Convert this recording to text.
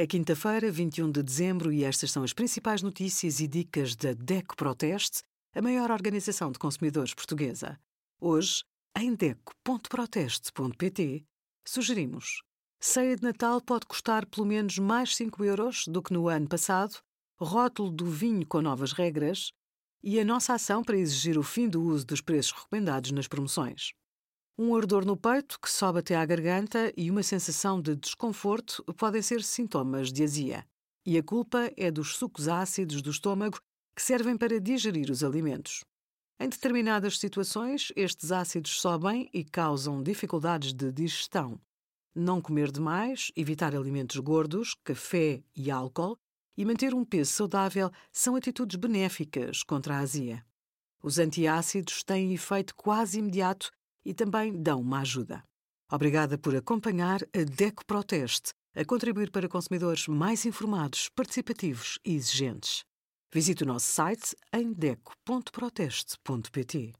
É quinta-feira, 21 de dezembro, e estas são as principais notícias e dicas da DECO Proteste, a maior organização de consumidores portuguesa. Hoje, em DECO.proteste.pt, sugerimos: ceia de Natal pode custar pelo menos mais 5 euros do que no ano passado, rótulo do vinho com novas regras e a nossa ação para exigir o fim do uso dos preços recomendados nas promoções. Um ardor no peito que sobe até à garganta e uma sensação de desconforto podem ser sintomas de azia. E a culpa é dos sucos ácidos do estômago que servem para digerir os alimentos. Em determinadas situações, estes ácidos sobem e causam dificuldades de digestão. Não comer demais, evitar alimentos gordos, café e álcool e manter um peso saudável são atitudes benéficas contra a azia. Os antiácidos têm efeito quase imediato e também dão uma ajuda. Obrigada por acompanhar a DECO Proteste, a contribuir para consumidores mais informados, participativos e exigentes. Visite o nosso site em deco.proteste.pt.